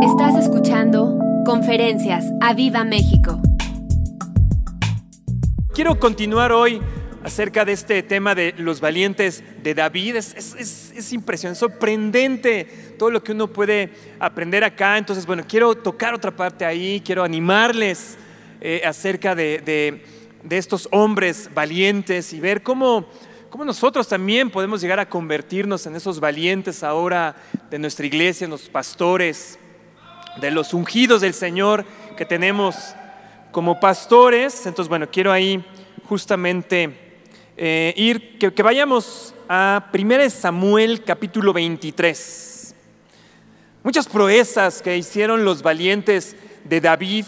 Estás escuchando Conferencias a Viva México. Quiero continuar hoy acerca de este tema de los valientes de David. Es, es, es, impresionante, sorprendente todo lo que uno puede aprender acá. Entonces, bueno, quiero tocar otra parte ahí, quiero animarles eh, acerca de, de, de, estos hombres valientes y ver cómo, cómo nosotros también podemos llegar a convertirnos en esos valientes ahora de nuestra iglesia, los pastores, de los ungidos del Señor que tenemos como pastores. Entonces, bueno, quiero ahí justamente eh, ir, que, vayamos a 1 Samuel capítulo 23. Muchas proezas que hicieron los valientes de David.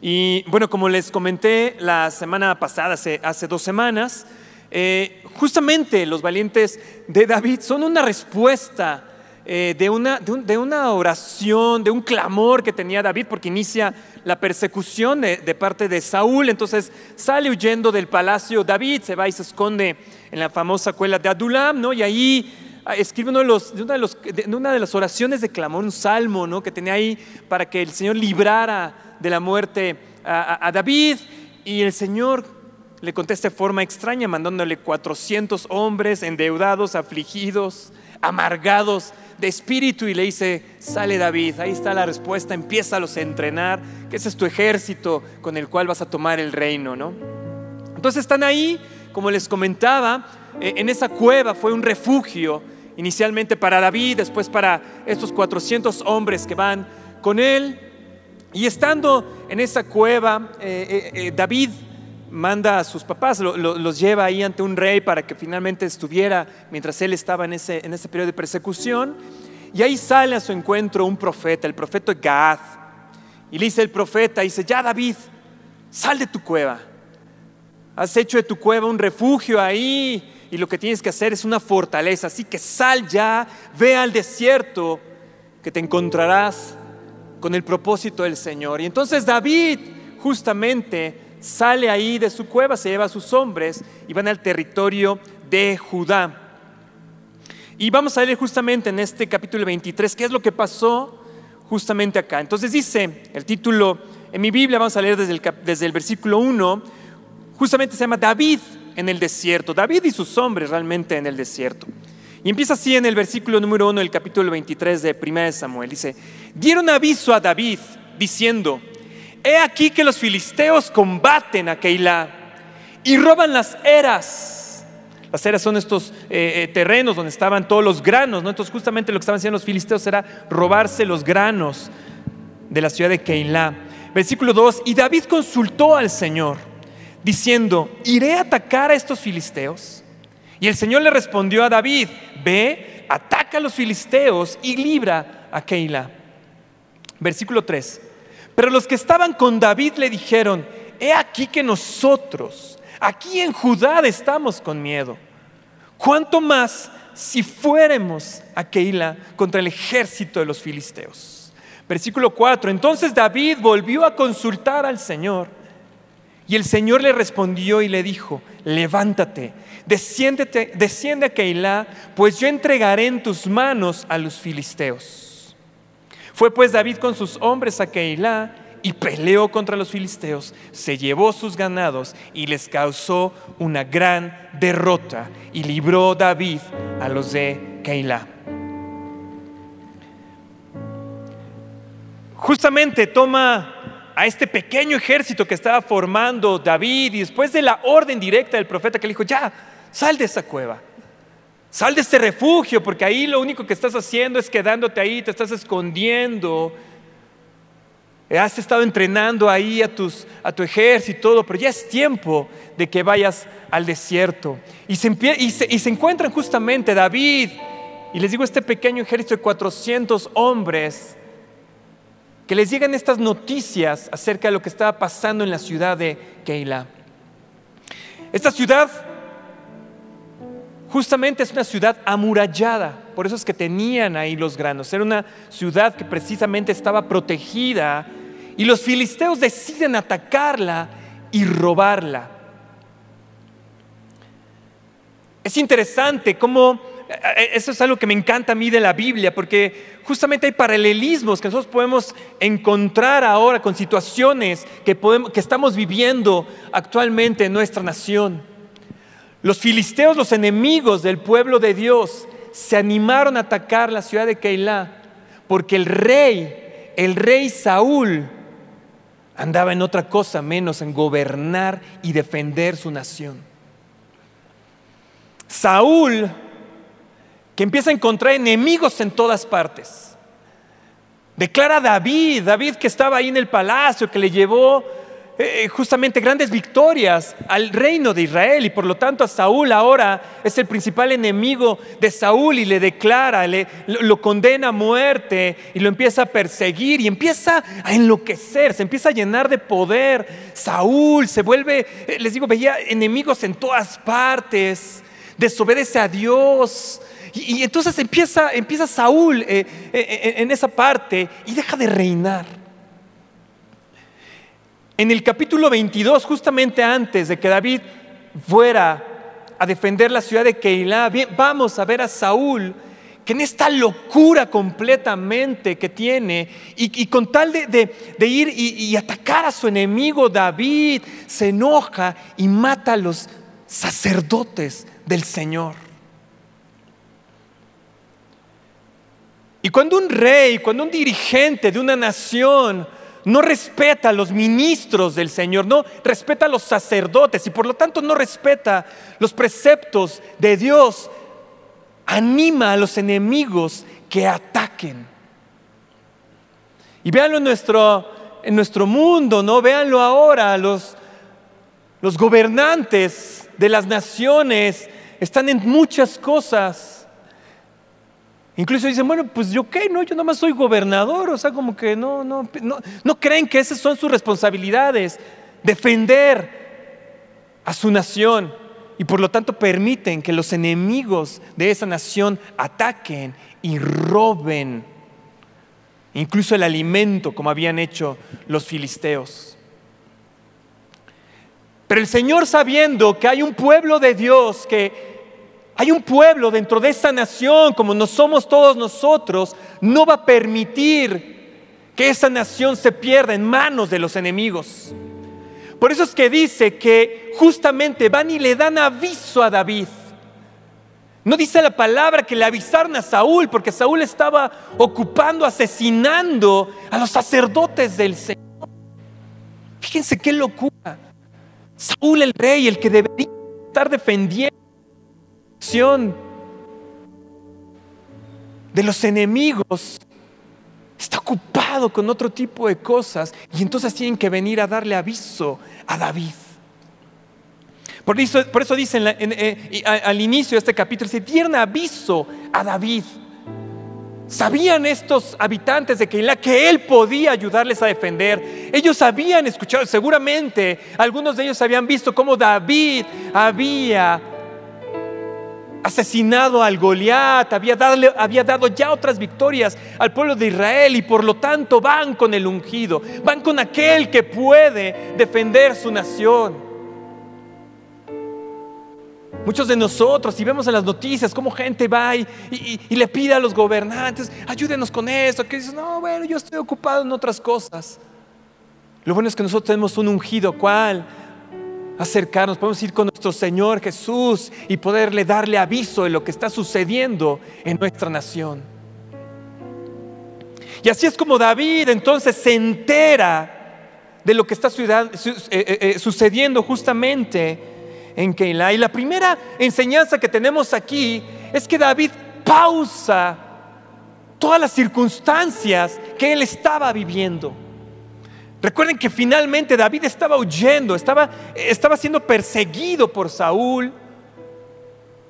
Y bueno, como les comenté la semana pasada, hace, hace dos semanas, eh, justamente los valientes de David son una respuesta eh, de, una, de, un, de, una, oración, de un clamor que tenía David, porque inicia la persecución de, parte de Saúl. Entonces sale huyendo del palacio David, se va y se esconde en la famosa cuela de Adulam, ¿no? Y ahí ah, escribe uno de, los, una de, los, una de las oraciones de clamor, un salmo, ¿no? Que tenía ahí para que el Señor librara de la muerte a, a, a David. Y el Señor le contesta de forma extraña, mandándole 400 hombres endeudados, afligidos, amargados de espíritu y le dice, sale David, ahí está la respuesta, empieza a entrenar, que ese es tu ejército con el cual vas a tomar el reino, ¿no? Entonces están ahí, como les comentaba, eh, en esa cueva fue un refugio inicialmente para David, después para estos 400 hombres que van con él. Y estando en esa cueva, eh, eh, David manda a sus papás, lo, lo, los lleva ahí ante un rey para que finalmente estuviera mientras él estaba en ese, en ese periodo de persecución. Y ahí sale a su encuentro un profeta, el profeta Gad. Y le dice el profeta, dice, ya David, sal de tu cueva. Has hecho de tu cueva un refugio ahí y lo que tienes que hacer es una fortaleza. Así que sal ya, ve al desierto que te encontrarás con el propósito del Señor. Y entonces David justamente sale ahí de su cueva, se lleva a sus hombres y van al territorio de Judá. Y vamos a leer justamente en este capítulo 23 qué es lo que pasó justamente acá. Entonces dice el título, en mi Biblia vamos a leer desde el, desde el versículo 1, justamente se llama David en el desierto, David y sus hombres realmente en el desierto. Y empieza así en el versículo número 1 del capítulo 23 de 1 Samuel. Dice, dieron aviso a David diciendo, he aquí que los filisteos combaten a Keilah y roban las eras. Las eras son estos eh, eh, terrenos donde estaban todos los granos, ¿no? Entonces justamente lo que estaban haciendo los filisteos era robarse los granos de la ciudad de Keilah. Versículo 2, y David consultó al Señor, diciendo, ¿iré a atacar a estos filisteos? Y el Señor le respondió a David, ve, ataca a los filisteos y libra a Keilah. Versículo 3. Pero los que estaban con David le dijeron, he aquí que nosotros, aquí en Judá estamos con miedo. ¿Cuánto más si fuéramos a Keila contra el ejército de los filisteos? Versículo 4. Entonces David volvió a consultar al Señor. Y el Señor le respondió y le dijo, levántate, desciéndete, desciende a Keilah, pues yo entregaré en tus manos a los filisteos. Fue pues David con sus hombres a Keilah y peleó contra los filisteos, se llevó sus ganados y les causó una gran derrota y libró David a los de Keilah. Justamente toma a este pequeño ejército que estaba formando David y después de la orden directa del profeta que le dijo, ya, sal de esa cueva. Sal de este refugio, porque ahí lo único que estás haciendo es quedándote ahí, te estás escondiendo. Has estado entrenando ahí a, tu ejército y todo, pero ya es tiempo de que vayas al desierto. Y se, y se, y se encuentran justamente David, y les digo, este pequeño ejército de 400 hombres, que les llegan estas noticias acerca de lo que estaba pasando en la ciudad de Keilah. Esta ciudad Justamente es una ciudad amurallada, por eso es que tenían ahí los granos. Era una ciudad que precisamente estaba protegida y los filisteos deciden atacarla y robarla. Es interesante cómo eh, eso es algo que me encanta a mí de la Biblia, porque justamente hay paralelismos que nosotros podemos encontrar ahora con situaciones que, que estamos viviendo actualmente en nuestra nación. Los filisteos, los enemigos del pueblo de Dios, se animaron a atacar la ciudad de Keilah, porque el rey, el rey Saúl, andaba en otra cosa menos en gobernar y defender su nación. Saúl, que empieza a encontrar enemigos en todas partes. Declara a David, David que estaba ahí en el palacio, que le llevó eh, justamente grandes victorias al reino de Israel y por lo tanto a Saúl ahora es el principal enemigo de Saúl y le declara, le, lo condena a muerte y lo empieza a perseguir y empieza a enloquecer, se empieza a llenar de poder. Saúl se vuelve, eh, les digo, veía enemigos en todas partes, desobedece a Dios. Y, entonces empieza, empieza Saúl eh, en esa parte y deja de reinar. En el capítulo 22, justamente antes de que David fuera a defender la ciudad de Keilah, vamos a ver a Saúl que en esta locura completamente que tiene, y, con tal de, ir y, y, atacar a su enemigo David, se enoja y mata a los sacerdotes del Señor. Y cuando un rey, cuando un dirigente de una nación no respeta a los ministros del Señor, no respeta a los sacerdotes y por lo tanto no respeta los preceptos de Dios. Anima a los enemigos que ataquen. Y véanlo en nuestro, en nuestro mundo, ¿no? Véanlo ahora, los, los gobernantes de las naciones están en muchas cosas Incluso dicen, bueno, pues yo qué, no, yo nada más soy gobernador, o sea, como que no, no, no, no creen que esas son sus responsabilidades, defender a su nación y por lo tanto permiten que los enemigos de esa nación ataquen y roben incluso el alimento como habían hecho los filisteos. Pero el Señor sabiendo que hay un pueblo de Dios que hay un pueblo dentro de esa nación, como no somos todos nosotros, no va a permitir que esa nación se pierda en manos de los enemigos. Por eso es que dice que justamente van y le dan aviso a David. No dice la palabra que le avisaron a Saúl, porque Saúl estaba ocupando, asesinando a los sacerdotes del Señor. Fíjense qué locura. Saúl el rey, el que debería estar defendiendo de los enemigos está ocupado con otro tipo de cosas y entonces tienen que venir a darle aviso a David. Por eso, por eso dicen eh, al inicio de este capítulo, se dieron aviso a David. Sabían estos habitantes de Keilah que él podía ayudarles a defender. Ellos habían escuchado, seguramente algunos de ellos habían visto cómo David había asesinado al Goliat, había, dado ya otras victorias al pueblo de Israel y por lo tanto van con el ungido, van con aquel que puede defender su nación. Muchos de nosotros, si vemos en las noticias cómo gente va y, le pide a los gobernantes, ayúdenos con esto, que dicen, no, bueno, yo estoy ocupado en otras cosas. Lo bueno es que nosotros tenemos un ungido, ¿cuál? Acercarnos, podemos ir con nuestro Señor Jesús y poderle darle aviso de lo que está sucediendo en nuestra nación. Y así es como David entonces se entera de lo que está eh, eh, eh, sucediendo justamente en Keilah. Y la primera enseñanza que tenemos aquí es que David pausa todas las circunstancias que él estaba viviendo. Recuerden que finalmente David estaba huyendo, estaba, estaba siendo perseguido por Saúl.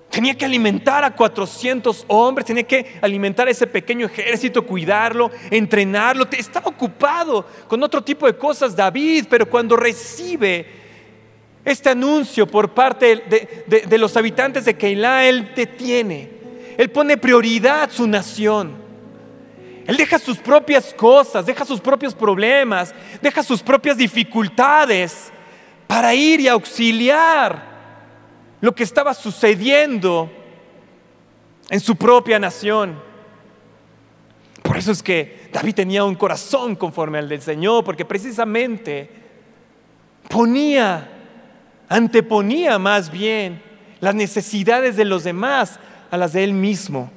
Tenía que alimentar a 400 hombres, tenía que alimentar a ese pequeño ejército, cuidarlo, entrenarlo. Estaba ocupado con otro tipo de cosas David, pero cuando recibe este anuncio por parte de, de los habitantes de Keilah, él detiene, él pone prioridad su nación. Él deja sus propias cosas, deja sus propios problemas, deja sus propias dificultades para ir y auxiliar lo que estaba sucediendo en su propia nación. Por eso es que David tenía un corazón conforme al del Señor, porque precisamente ponía, anteponía más bien las necesidades de los demás a las de él mismo.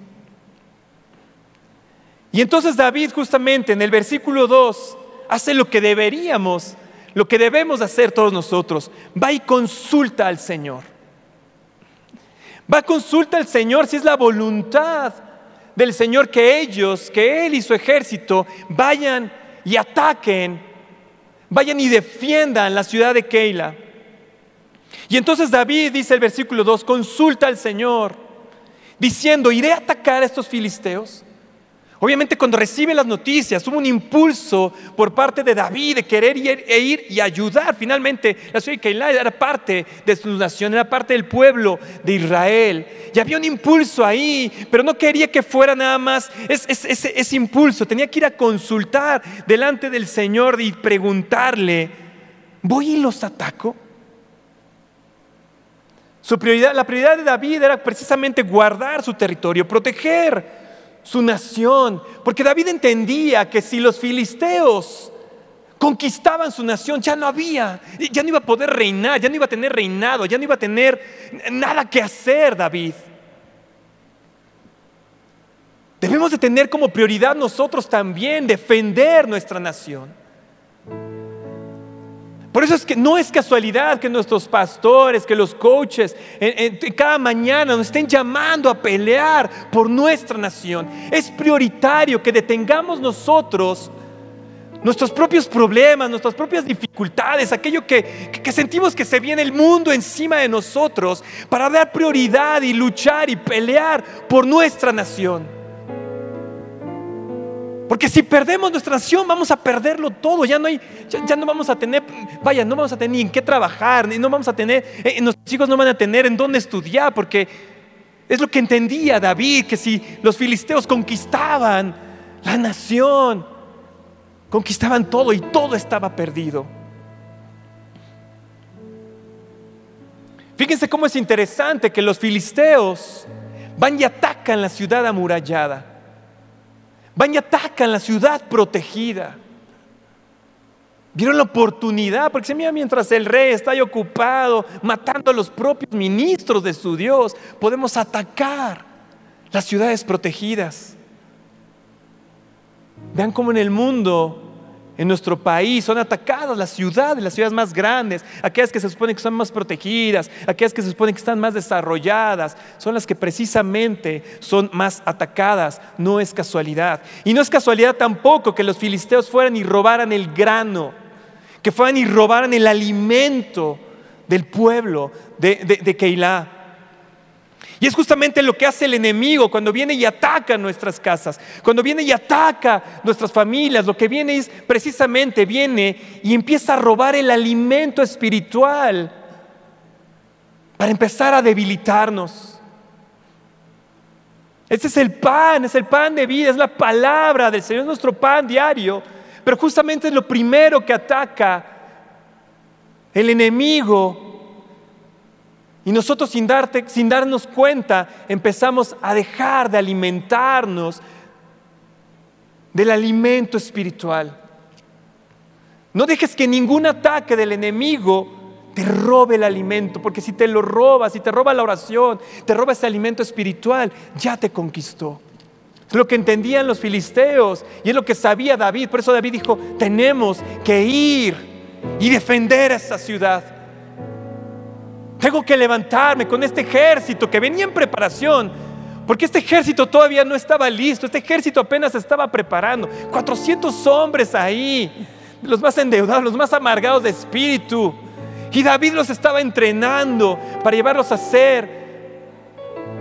Y entonces David justamente en el versículo 2 hace lo que deberíamos, lo que debemos hacer todos nosotros. Va y consulta al Señor. Va a consulta al Señor si es la voluntad del Señor que ellos, que Él y su ejército vayan y ataquen, vayan y defiendan la ciudad de Keila. Y entonces David dice el versículo 2, consulta al Señor, diciendo, ¿iré a atacar a estos filisteos? Obviamente cuando recibe las noticias hubo un impulso por parte de David de querer ir, e ir y ayudar. Finalmente la ciudad de Keilah era parte de su nación, era parte del pueblo de Israel. Y había un impulso ahí, pero no quería que fuera nada más ese, impulso. Tenía que ir a consultar delante del Señor y preguntarle, ¿voy y los ataco? La prioridad de David era precisamente guardar su territorio, proteger su nación, porque David entendía que si los filisteos conquistaban su nación, ya no había, ya no iba a poder reinar, ya no iba a tener reinado, ya no iba a tener nada que hacer David. Debemos de tener como prioridad nosotros también defender nuestra nación. Por eso es que no es casualidad que nuestros pastores, que los coaches, cada mañana nos estén llamando a pelear por nuestra nación. Es prioritario que detengamos nosotros nuestros propios problemas, nuestras propias dificultades, aquello que, que, sentimos que se viene el mundo encima de nosotros, para dar prioridad y luchar y pelear por nuestra nación. Porque si perdemos nuestra nación, vamos a perderlo todo. Ya no, hay, ya, no vamos a tener, vaya, no vamos a tener ni en qué trabajar, ni no vamos a tener, eh, nuestros hijos no van a tener en dónde estudiar, porque es lo que entendía David, que si los filisteos conquistaban la nación, conquistaban todo y todo estaba perdido. Fíjense cómo es interesante que los filisteos van y atacan la ciudad amurallada. Van y atacan la ciudad protegida. Vieron la oportunidad, porque se mira mientras el rey está ahí ocupado matando a los propios ministros de su Dios, podemos atacar las ciudades protegidas. Vean cómo en el mundo en nuestro país son atacadas las ciudades, las ciudades más grandes, aquellas que se supone que son más protegidas, aquellas que se supone que están más desarrolladas, son las que precisamente son más atacadas. No es casualidad. Y no es casualidad tampoco que los filisteos fueran y robaran el grano, que fueran y robaran el alimento del pueblo de, de, de Keilah. Y es justamente lo que hace el enemigo cuando viene y ataca nuestras casas, cuando viene y ataca nuestras familias. Lo que viene es precisamente, viene y empieza a robar el alimento espiritual para empezar a debilitarnos. Ese es el pan, es el pan de vida, es la palabra del Señor, es nuestro pan diario. Pero justamente es lo primero que ataca el enemigo y nosotros sin, darte, sin darnos cuenta empezamos a dejar de alimentarnos del alimento espiritual. No dejes que ningún ataque del enemigo te robe el alimento, porque si te lo roba, si te roba la oración, te roba ese alimento espiritual, ya te conquistó. Es lo que entendían los filisteos y es lo que sabía David. Por eso David dijo, tenemos que ir y defender esta ciudad. Tengo que levantarme con este ejército que venía en preparación, porque este ejército todavía no estaba listo, este ejército apenas estaba preparando. 400 hombres ahí, los más endeudados, los más amargados de espíritu. Y David los estaba entrenando para llevarlos a ser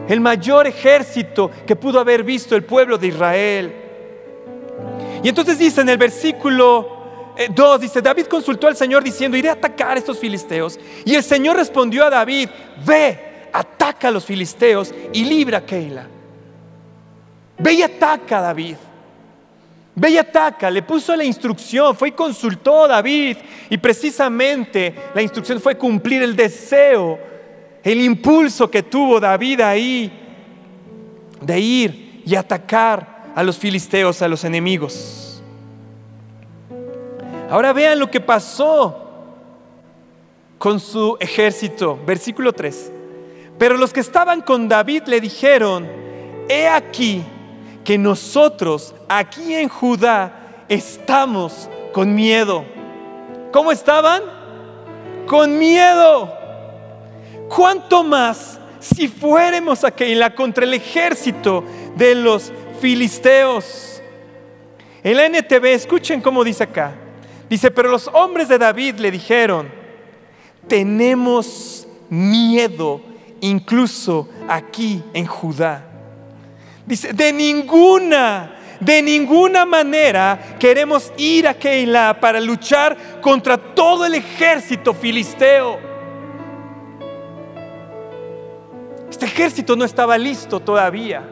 el mayor ejército que pudo haber visto el pueblo de Israel. Y entonces dice en el versículo 2 eh, dice, David consultó al Señor diciendo, iré a atacar a estos filisteos. Y el Señor respondió a David, ve, ataca a los filisteos y libra a Keila. Ve y ataca a David. Ve y ataca, le puso la instrucción, fue y consultó a David. Y precisamente la instrucción fue cumplir el deseo, el impulso que tuvo David ahí de ir y atacar a los filisteos, a los enemigos. Ahora vean lo que pasó con su ejército. Versículo 3. Pero los que estaban con David le dijeron, he aquí que nosotros aquí en Judá estamos con miedo. ¿Cómo estaban? Con miedo. ¿Cuánto más si fuéramos a Keilah contra el ejército de los filisteos? En la NTV, escuchen cómo dice acá. Dice, pero los hombres de David le dijeron, tenemos miedo incluso aquí en Judá. Dice, de ninguna, de ninguna manera queremos ir a Keilah para luchar contra todo el ejército filisteo. Este ejército no estaba listo todavía.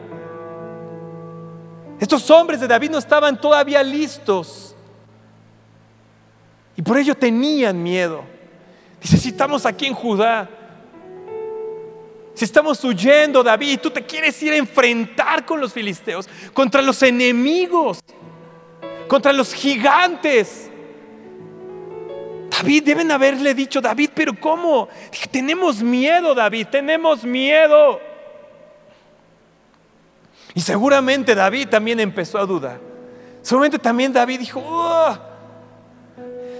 Estos hombres de David no estaban todavía listos. Y por ello tenían miedo. Dice, si estamos aquí en Judá, si estamos huyendo, David, tú te quieres ir a enfrentar con los filisteos, contra los enemigos, contra los gigantes. David, deben haberle dicho, David, pero ¿cómo? tenemos miedo, David, tenemos miedo. Y seguramente David también empezó a dudar. Seguramente también David dijo,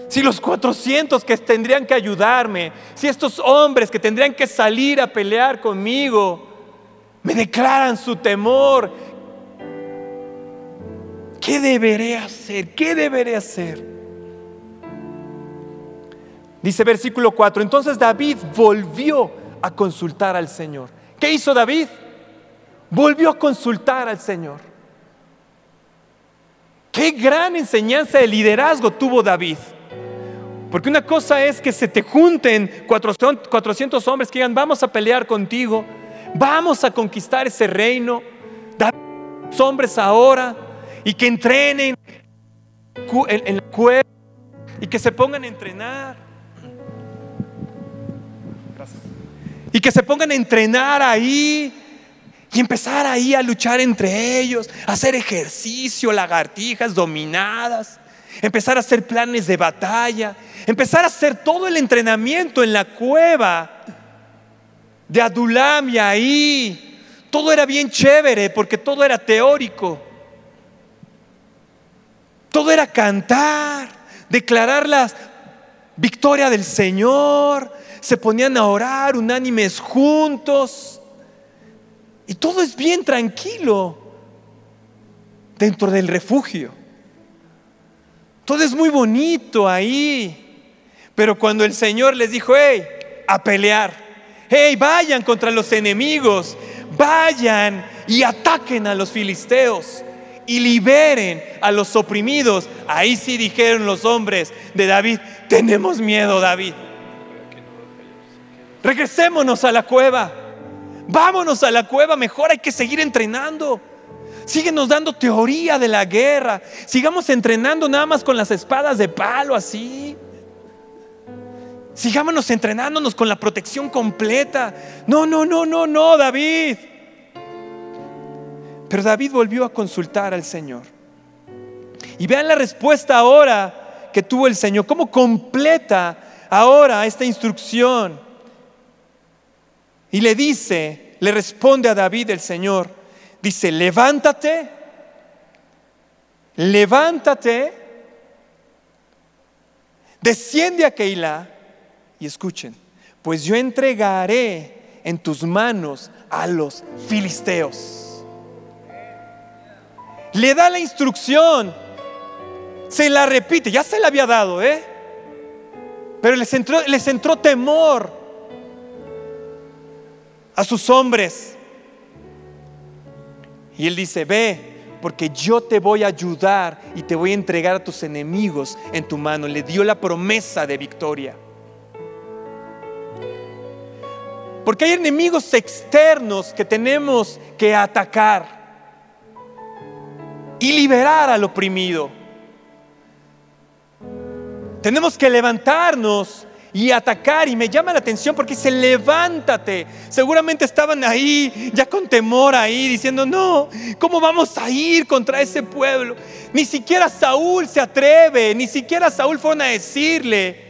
si los 400 que tendrían que ayudarme, si estos hombres que tendrían que salir a pelear conmigo, me declaran su temor, ¿qué deberé hacer? ¿Qué deberé hacer? Dice versículo 4, entonces David volvió a consultar al Señor. ¿Qué hizo David? Volvió a consultar al Señor. Qué gran enseñanza de liderazgo tuvo David. Porque una cosa es que se te junten 400 hombres que digan, vamos a pelear contigo, vamos a conquistar ese reino, los hombres ahora y que entrenen en, la cueva y que se pongan a entrenar. Y que se pongan a entrenar ahí y empezar ahí a luchar entre ellos, a hacer ejercicio, lagartijas dominadas empezar a hacer planes de batalla, empezar a hacer todo el entrenamiento en la cueva de Adulam y ahí. Todo era bien chévere porque todo era teórico. Todo era cantar, declarar la victoria del Señor. Se ponían a orar unánimes juntos. Y todo es bien tranquilo dentro del refugio. Todo es muy bonito ahí. Pero cuando el Señor les dijo, hey, a pelear, hey, vayan contra los enemigos, vayan y ataquen a los filisteos y liberen a los oprimidos. Ahí sí dijeron los hombres de David, tenemos miedo David. Regresémonos a la cueva. Vámonos a la cueva, mejor hay que seguir entrenando. Síguenos dando teoría de la guerra. Sigamos entrenando nada más con las espadas de palo así. Sigámonos entrenándonos con la protección completa. No, no, no, no, no, David. Pero David volvió a consultar al Señor. Y vean la respuesta ahora que tuvo el Señor. ¿Cómo completa ahora esta instrucción? Y le dice, le responde a David el Señor, dice, levántate, levántate, desciende a Keilah y escuchen, pues yo entregaré en tus manos a los filisteos. Le da la instrucción, se la repite, ya se la había dado, ¿eh? Pero les entró, les entró temor a sus hombres. Y él dice, ve, porque yo te voy a ayudar y te voy a entregar a tus enemigos en tu mano. Le dio la promesa de victoria. Porque hay enemigos externos que tenemos que atacar y liberar al oprimido. Tenemos que levantarnos y atacar. Y me llama la atención porque dice, levántate. Seguramente estaban ahí, ya con temor ahí, diciendo, no, ¿cómo vamos a ir contra ese pueblo? Ni siquiera Saúl se atreve, ni siquiera Saúl fueron a decirle.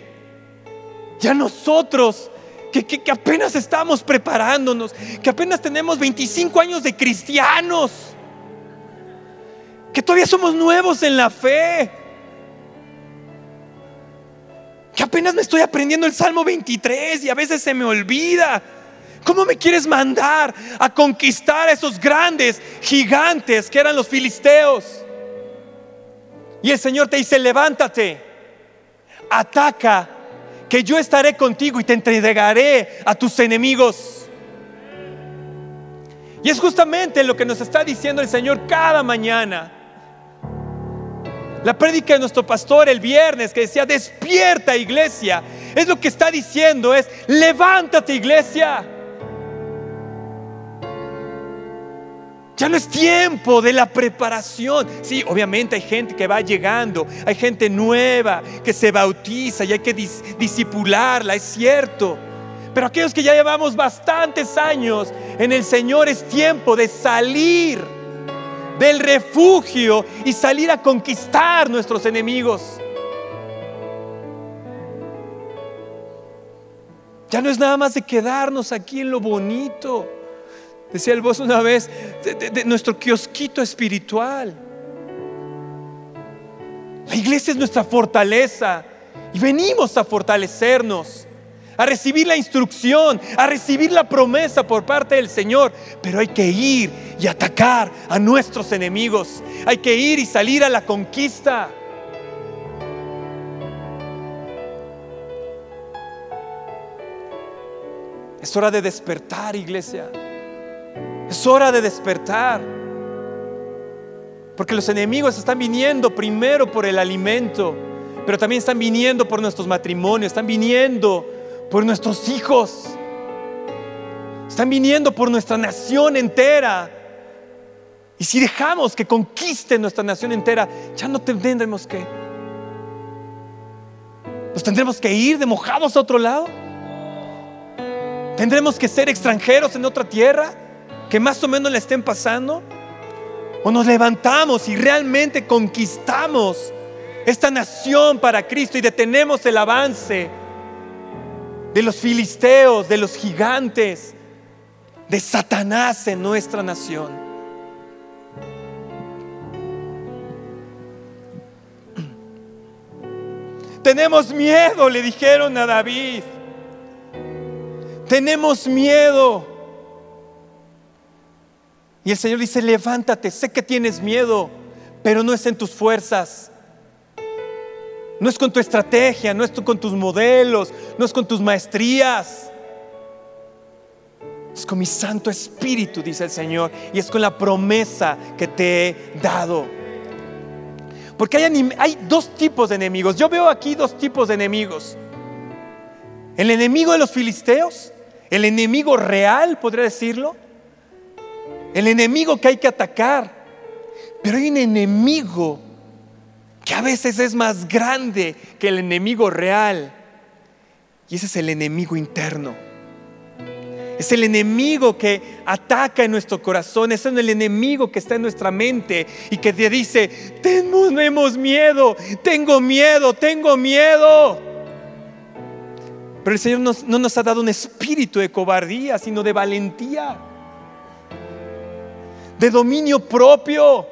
Ya nosotros, que, que apenas estamos preparándonos, que apenas tenemos 25 años de cristianos, que todavía somos nuevos en la fe que apenas me estoy aprendiendo el Salmo 23 y a veces se me olvida. ¿Cómo me quieres mandar a conquistar a esos grandes gigantes que eran los filisteos? Y el Señor te dice, levántate, ataca, que yo estaré contigo y te entregaré a tus enemigos. Y es justamente lo que nos está diciendo el Señor cada mañana. La prédica de nuestro pastor el viernes que decía, despierta iglesia, es lo que está diciendo, es, levántate iglesia. Ya no es tiempo de la preparación. Sí, obviamente hay gente que va llegando, hay gente nueva que se bautiza y hay que disipularla, es cierto. Pero aquellos que ya llevamos bastantes años en el Señor es tiempo de salir del refugio y salir a conquistar nuestros enemigos. Ya no es nada más de quedarnos aquí en lo bonito. Decía el voz una vez, de, nuestro kiosquito espiritual. La iglesia es nuestra fortaleza y venimos a fortalecernos a recibir la instrucción, a recibir la promesa por parte del Señor. Pero hay que ir y atacar a nuestros enemigos. Hay que ir y salir a la conquista. Es hora de despertar, iglesia. Es hora de despertar. Porque los enemigos están viniendo primero por el alimento, pero también están viniendo por nuestros matrimonios, están viniendo por nuestros hijos. Están viniendo por nuestra nación entera. Y si dejamos que conquisten nuestra nación entera, ya no tendremos que. Nos tendremos que ir de mojados a otro lado. Tendremos que ser extranjeros en otra tierra que más o menos le estén pasando. O nos levantamos y realmente conquistamos esta nación para Cristo y detenemos el avance de los filisteos, de los gigantes, de Satanás en nuestra nación. Tenemos miedo, le dijeron a David. Tenemos miedo. Y el Señor dice, levántate, sé que tienes miedo, pero no es en tus fuerzas, no es con tu estrategia, no es con tus modelos, no es con tus maestrías. Es con mi Santo Espíritu, dice el Señor, y es con la promesa que te he dado. Porque hay, hay dos tipos de enemigos. Yo veo aquí dos tipos de enemigos. El enemigo de los filisteos, el enemigo real, podría decirlo. El enemigo que hay que atacar. Pero hay un enemigo que a veces es más grande que el enemigo real. Y ese es el enemigo interno. Es el enemigo que ataca en nuestro corazón, es el enemigo que está en nuestra mente y que te dice, tenemos miedo, tengo miedo, tengo miedo. Pero el Señor no nos ha dado un espíritu de cobardía, sino de valentía, de dominio propio.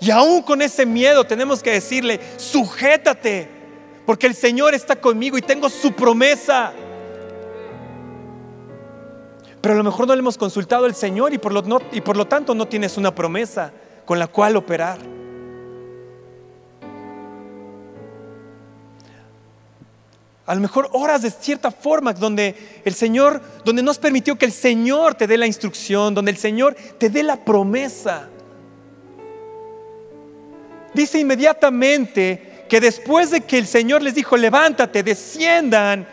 Y aún con ese miedo tenemos que decirle, sujétate, porque el Señor está conmigo y tengo su promesa. Pero a lo mejor no le hemos consultado al Señor y por lo, y por lo tanto no tienes una promesa con la cual operar. A lo mejor horas de cierta forma donde el Señor, donde nos permitió que el Señor te dé la instrucción, donde el Señor te dé la promesa. Dice inmediatamente que después de que el Señor les dijo, levántate, desciendan,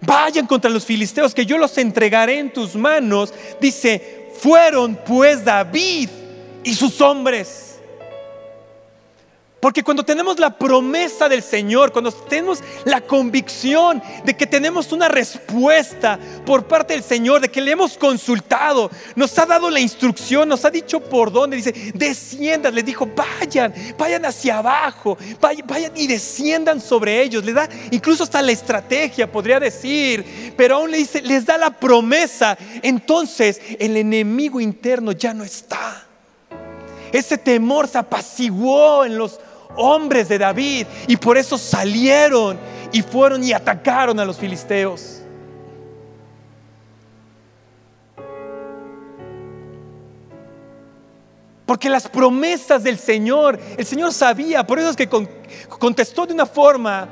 vayan contra los filisteos, que yo los entregaré en tus manos, dice, fueron pues David y sus hombres. Porque cuando tenemos la promesa del Señor, cuando tenemos la convicción de que tenemos una respuesta por parte del Señor, de que le hemos consultado, nos ha dado la instrucción, nos ha dicho por dónde, dice, desciendan, les dijo, vayan, vayan hacia abajo, vayan, vayan y desciendan sobre ellos, le da incluso hasta la estrategia, podría decir, pero aún le dice, les da la promesa, entonces el enemigo interno ya no está. Ese temor se apaciguó en los hombres de David y por eso salieron y fueron y atacaron a los filisteos. Porque las promesas del Señor, el Señor sabía, por eso es que contestó de una forma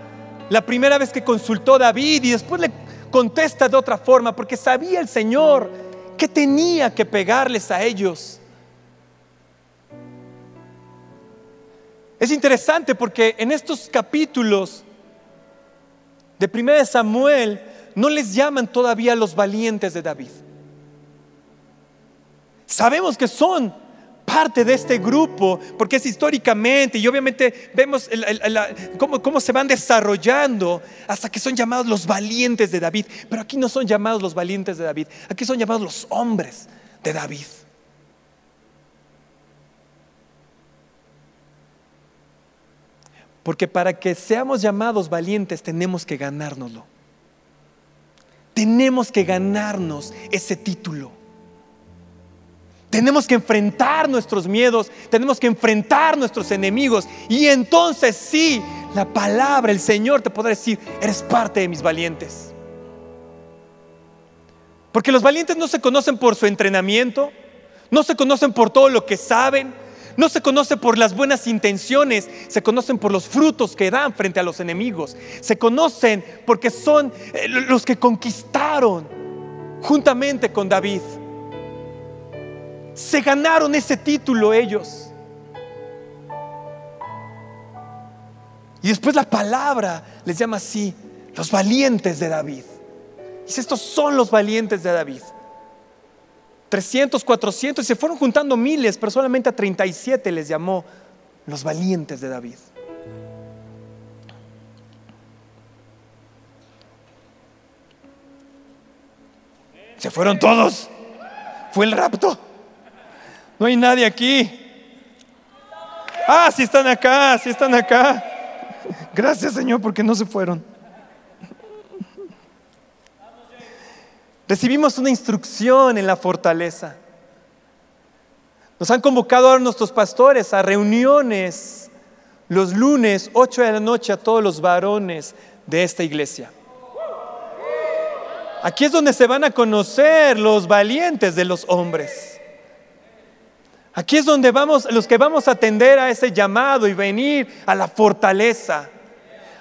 la primera vez que consultó a David y después le contesta de otra forma, porque sabía el Señor que tenía que pegarles a ellos. Es interesante porque en estos capítulos de 1 Samuel no les llaman todavía los valientes de David. Sabemos que son parte de este grupo, porque es históricamente y obviamente vemos cómo, cómo, se van desarrollando hasta que son llamados los valientes de David. Pero aquí no son llamados los valientes de David, aquí son llamados los hombres de David. Porque para que seamos llamados valientes tenemos que ganárnoslo. Tenemos que ganarnos ese título. Tenemos que enfrentar nuestros miedos, tenemos que enfrentar nuestros enemigos. Y entonces sí, la palabra, el Señor te podrá decir, eres parte de mis valientes. Porque los valientes no se conocen por su entrenamiento, no se conocen por todo lo que saben, no se conoce por las buenas intenciones, se conocen por los frutos que dan frente a los enemigos. Se conocen porque son eh, los que conquistaron juntamente con David. Se ganaron ese título ellos. Y después la palabra les llama así, los valientes de David. Dice, estos son los valientes de David. 300, 400, y se fueron juntando miles, pero solamente a 37 les llamó los valientes de David. Se fueron todos. Fue el rapto. No hay nadie aquí. Ah, sí están acá, sí están acá. Gracias Señor porque no se fueron. Recibimos una instrucción en la fortaleza. Nos han convocado ahora nuestros pastores a reuniones los lunes, 8 de la noche, a todos los varones de esta iglesia. Aquí es donde se van a conocer los valientes de los hombres. Aquí es donde vamos, los que vamos a atender a ese llamado y venir a la fortaleza,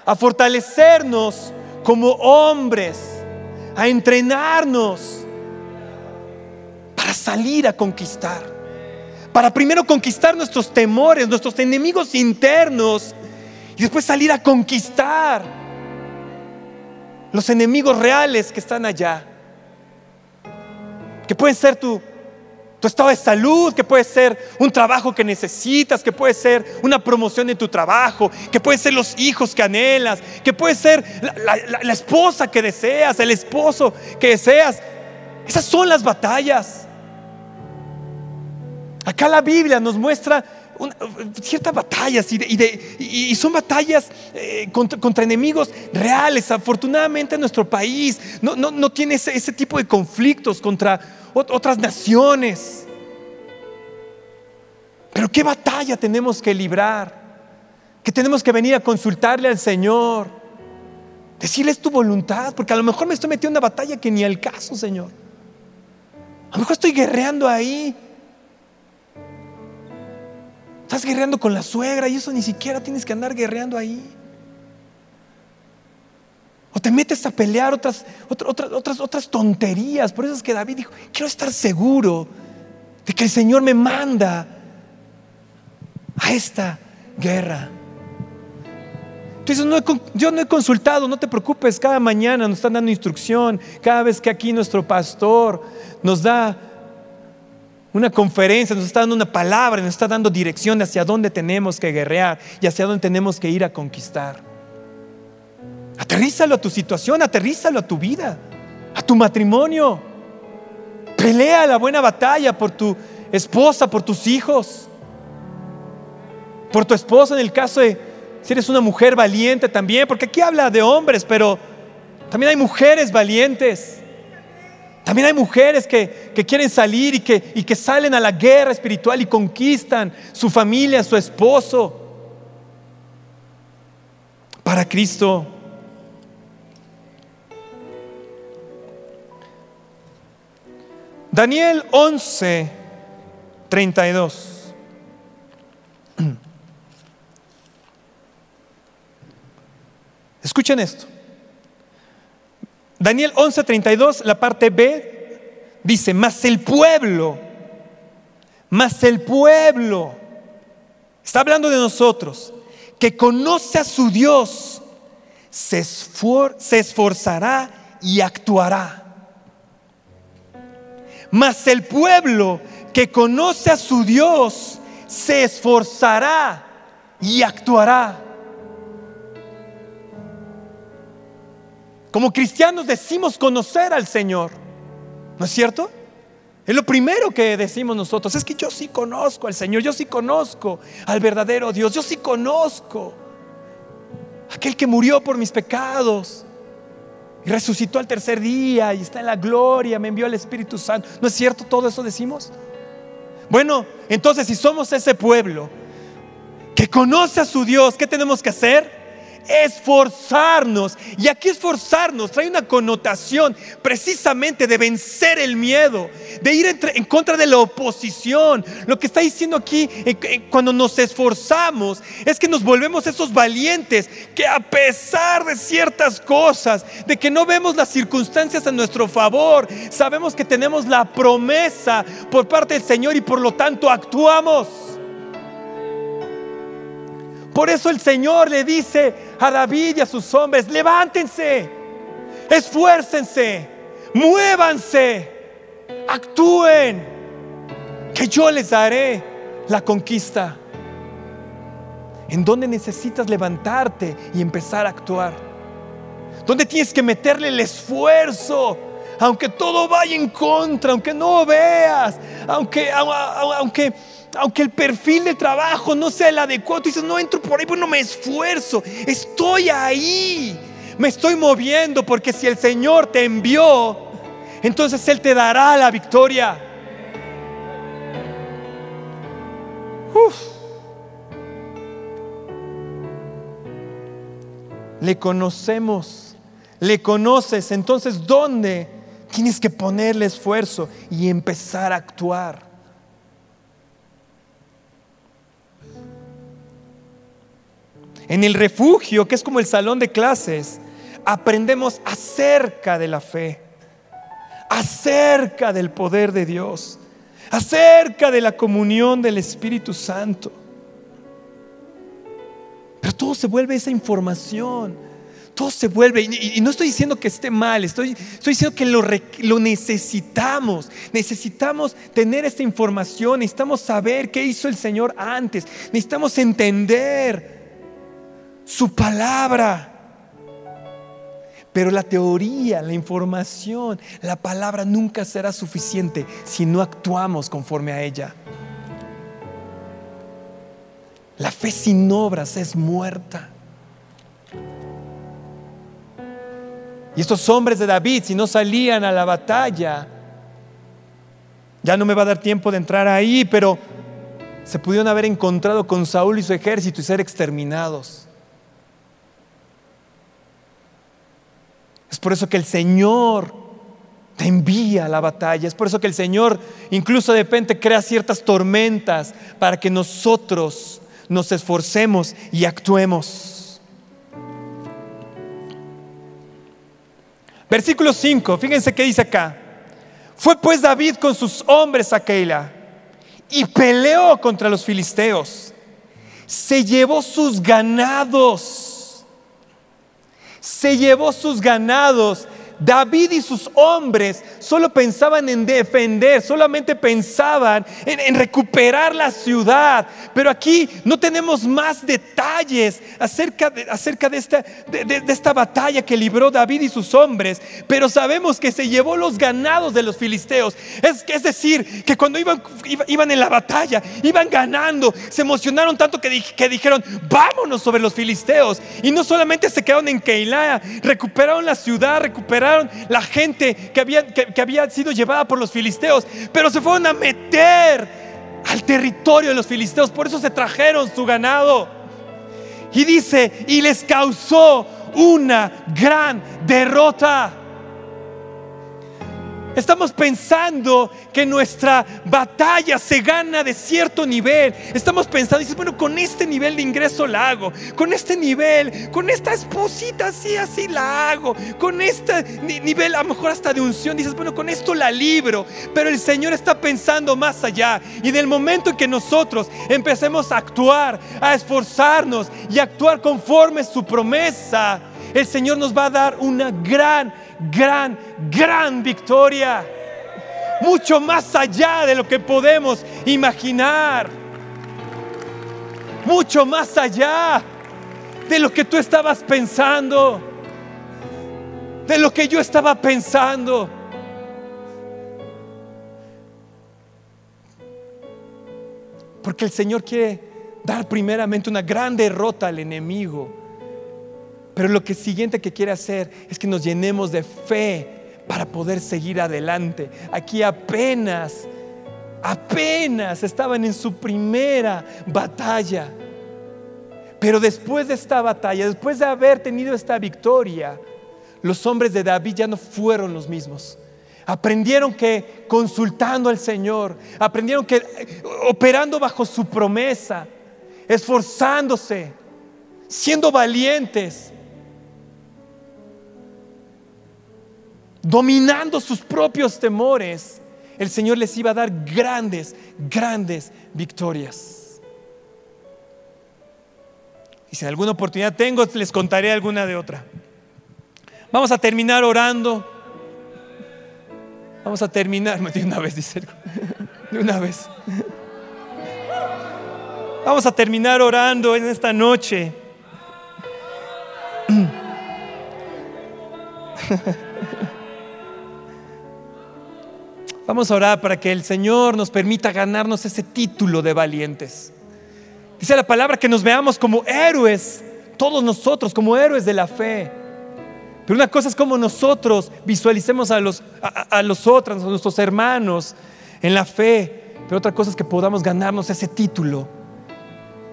a fortalecernos como hombres a entrenarnos para salir a conquistar. Para primero conquistar nuestros temores, nuestros enemigos internos y después salir a conquistar los enemigos reales que están allá. Que pueden ser tu, tu estado de salud, que puede ser un trabajo que necesitas, que puede ser una promoción en tu trabajo, que puede ser los hijos que anhelas, que puede ser la, esposa que deseas, el esposo que deseas. Esas son las batallas. Acá la Biblia nos muestra ciertas batallas y, son batallas eh, contra, enemigos reales. Afortunadamente nuestro país no, tiene ese tipo de conflictos contra otras naciones. Pero qué batalla tenemos que librar, que tenemos que venir a consultarle al Señor, decirle tu voluntad, porque a lo mejor me estoy metiendo en una batalla que ni al caso, Señor. A lo mejor estoy guerreando ahí. Estás guerreando con la suegra y eso ni siquiera tienes que andar guerreando ahí. O te metes a pelear otras, otras, otras, otras tonterías. Por eso es que David dijo, quiero estar seguro de que el Señor me manda a esta guerra. Entonces, yo no he consultado, no te preocupes, cada mañana nos están dando instrucción, cada vez que aquí nuestro pastor nos da una conferencia, nos está dando una palabra, nos está dando dirección hacia dónde tenemos que guerrear y hacia dónde tenemos que ir a conquistar. Aterrízalo a tu situación, aterrízalo a tu vida, a tu matrimonio. Pelea la buena batalla por tu esposa, por tus hijos, por tu esposo en el caso de si eres una mujer valiente también, porque aquí habla de hombres, pero también hay mujeres valientes. También hay mujeres que, quieren salir y que, y que salen a la guerra espiritual y conquistan su familia, su esposo. Para Cristo. Daniel 11, 32. Escuchen esto. Daniel 11:32, la parte B, dice, mas el pueblo, mas el pueblo, está hablando de nosotros, que conoce a su Dios, se, se esforzará y actuará. Mas el pueblo que conoce a su Dios, se esforzará y actuará. Como cristianos decimos conocer al Señor, ¿no es cierto? Es lo primero que decimos nosotros, es que yo sí conozco al Señor, yo sí conozco al verdadero Dios, yo sí conozco aquel que murió por mis pecados y resucitó al tercer día y está en la gloria, me envió el Espíritu Santo. ¿No es cierto todo eso decimos? Bueno, entonces si somos ese pueblo que conoce a su Dios, ¿qué tenemos que hacer? Esforzarnos. Y aquí esforzarnos trae una connotación precisamente de vencer el miedo, de ir en contra de la oposición. Lo que está diciendo aquí eh, eh, cuando nos esforzamos es que nos volvemos esos valientes que a pesar de ciertas cosas, de que no vemos las circunstancias a nuestro favor, sabemos que tenemos la promesa por parte del Señor y por lo tanto actuamos. Por eso el Señor le dice a David y a sus hombres, levántense, esfuércense, muévanse, actúen, que yo les daré la conquista. ¿En dónde necesitas levantarte y empezar a actuar? ¿Dónde tienes que meterle el esfuerzo? Aunque todo vaya en contra, aunque no veas, aunque, aunque aunque el perfil de trabajo no sea el adecuado, tú dices, no entro por ahí, pues no me esfuerzo, estoy ahí, me estoy moviendo, porque si el Señor te envió, entonces Él te dará la victoria. Le conocemos, le conoces, entonces ¿dónde tienes que ponerle esfuerzo y empezar a actuar? En el refugio, que es como el salón de clases, aprendemos acerca de la fe, acerca del poder de Dios, acerca de la comunión del Espíritu Santo. Pero todo se vuelve esa información. Todo se vuelve, y, no estoy diciendo que esté mal, estoy, estoy diciendo que lo, lo necesitamos. Necesitamos tener esta información, necesitamos saber qué hizo el Señor antes, necesitamos entender su palabra. Pero la teoría, la información, la palabra nunca será suficiente si no actuamos conforme a ella. La fe sin obras es muerta. Y estos hombres de David, si no salían a la batalla, ya no me va a dar tiempo de entrar ahí, pero se pudieron haber encontrado con Saúl y su ejército y ser exterminados. Es por eso que el Señor te envía a la batalla. Es por eso que el Señor incluso de repente crea ciertas tormentas para que nosotros nos esforcemos y actuemos. Versículo 5, fíjense qué dice acá. Fue pues David con sus hombres a Keila y peleó contra los filisteos. Se llevó sus ganados se llevó sus ganados. David y sus hombres solo pensaban en defender, solamente pensaban en, recuperar la ciudad. Pero aquí no tenemos más detalles acerca de, acerca de, esta, de, esta batalla que libró David y sus hombres, pero sabemos que se llevó los ganados de los filisteos. Es, es decir, que cuando iban, iban en la batalla, iban ganando, se emocionaron tanto que, que dijeron, vámonos sobre los filisteos. Y no solamente se quedaron en Keilah, recuperaron la ciudad, recuperaron la gente que había, que, había sido llevada por los filisteos, pero se fueron a meter al territorio de los filisteos, por eso se trajeron su ganado. Y dice, y les causó una gran derrota. Estamos pensando que nuestra batalla se gana de cierto nivel. Estamos pensando, dices, bueno, con este nivel de ingreso la hago. Con este nivel, con esta esposita así, así la hago. Con este nivel, a lo mejor hasta de unción, dices, bueno, con esto la libro. Pero el Señor está pensando más allá. Y en el momento en que nosotros empecemos a actuar, a esforzarnos y a actuar conforme su promesa, el Señor nos va a dar una gran gran, gran victoria. Mucho más allá de lo que podemos imaginar. Mucho más allá de lo que tú estabas pensando. De lo que yo estaba pensando. Porque el Señor quiere dar primeramente una gran derrota al enemigo pero lo que siguiente que quiere hacer es que nos llenemos de fe para poder seguir adelante. Aquí apenas, apenas estaban en su primera batalla. Pero después de esta batalla, después de haber tenido esta victoria, los hombres de David ya no fueron los mismos. Aprendieron que consultando al Señor, aprendieron que operando bajo su promesa, esforzándose, siendo valientes, dominando sus propios temores, el Señor les iba a dar grandes, grandes victorias. Y si alguna oportunidad tengo, les contaré alguna de otra. Vamos a terminar orando. Vamos a terminar, de una vez, dice, de una vez. Vamos a terminar orando en esta noche. Vamos a orar para que el Señor nos permita ganarnos ese título de valientes. Dice la palabra que nos veamos como héroes, todos nosotros como héroes de la fe. Pero una cosa es como nosotros visualicemos a los, a, los otros, a nuestros hermanos en la fe. Pero otra cosa es que podamos ganarnos ese título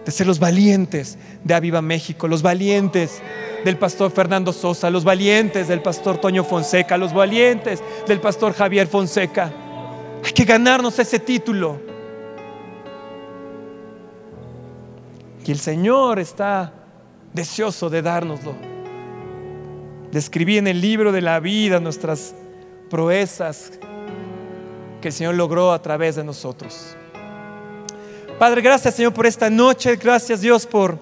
de ser los valientes de Aviva México, los valientes del pastor Fernando Sosa, los valientes del pastor Toño Fonseca, los valientes del pastor Javier Fonseca. Hay que ganarnos ese título. Y el Señor está deseoso de dárnoslo. Describí en el libro de la vida nuestras proezas que el Señor logró a través de nosotros. Padre, gracias Señor por esta noche. Gracias Dios por,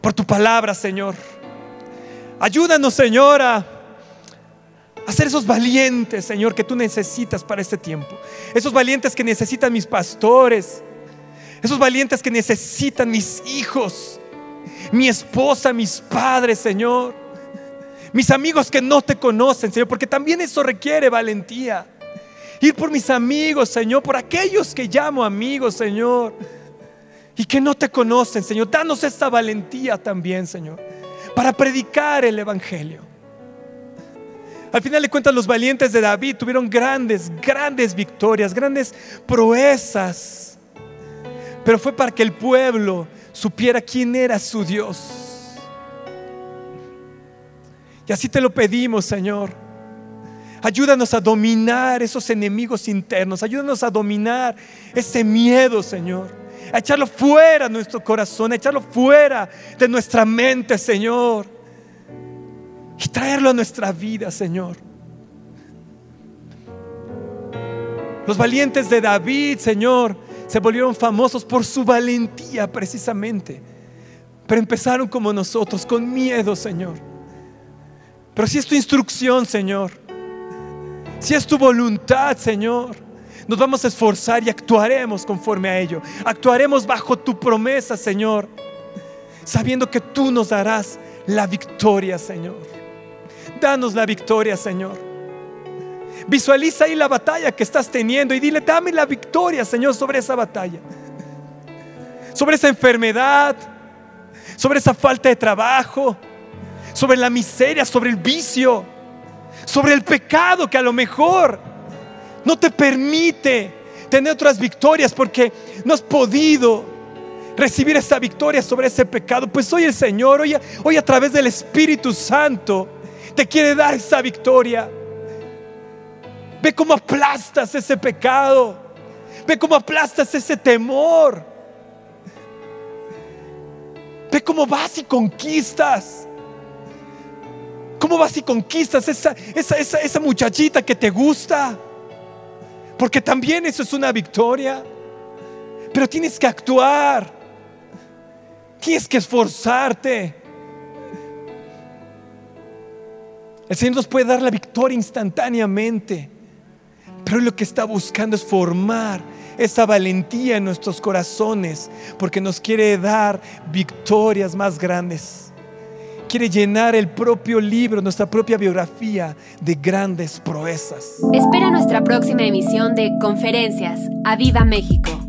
por tu palabra, Señor. Ayúdanos, Señor, a Hacer esos valientes, Señor, que tú necesitas para este tiempo. Esos valientes que necesitan mis pastores. Esos valientes que necesitan mis hijos. Mi esposa, mis padres, Señor. Mis amigos que no te conocen, Señor, porque también eso requiere valentía. Ir por mis amigos, Señor, por aquellos que llamo amigos, Señor, y que no te conocen, Señor. Danos esta valentía también, Señor, para predicar el Evangelio. Al final de cuentas, los valientes de David tuvieron grandes, grandes victorias, grandes proezas. Pero fue para que el pueblo supiera quién era su Dios. Y así te lo pedimos, Señor. Ayúdanos a dominar esos enemigos internos. Ayúdanos a dominar ese miedo, Señor. A echarlo fuera de nuestro corazón, a echarlo fuera de nuestra mente, Señor y traerlo a nuestra vida, Señor. Los valientes de David, Señor, se volvieron famosos por su valentía precisamente. Pero empezaron como nosotros, con miedo, Señor. Pero si es tu instrucción, Señor, Si es tu voluntad, Señor, nos vamos a esforzar y actuaremos conforme a ello. Actuaremos bajo tu promesa, Señor, sabiendo que tú nos darás la victoria, Señor. Danos la victoria, Señor. Visualiza ahí la batalla que estás teniendo y dile, dame la victoria, Señor, sobre esa batalla. Sobre esa enfermedad, sobre esa falta de trabajo, sobre la miseria, sobre el vicio, sobre el pecado que a lo mejor no te permite tener otras victorias porque no has podido recibir esa victoria sobre ese pecado. Pues hoy el Señor, hoy, hoy a través del Espíritu Santo, te quiere dar esa victoria. Ve cómo aplastas ese pecado. Ve cómo aplastas ese temor. Ve cómo vas y conquistas. ¿Cómo vas y conquistas esa, esa, esa, muchachita que te gusta? Porque también eso es una victoria. Pero tienes que actuar. Tienes que esforzarte. El Señor nos puede dar la victoria instantáneamente. Pero lo que está buscando es formar esa valentía en nuestros corazones, porque nos quiere dar victorias más grandes. Quiere llenar el propio libro, nuestra propia biografía de grandes proezas. Espera nuestra próxima emisión de Conferencias. ¡A Viva México!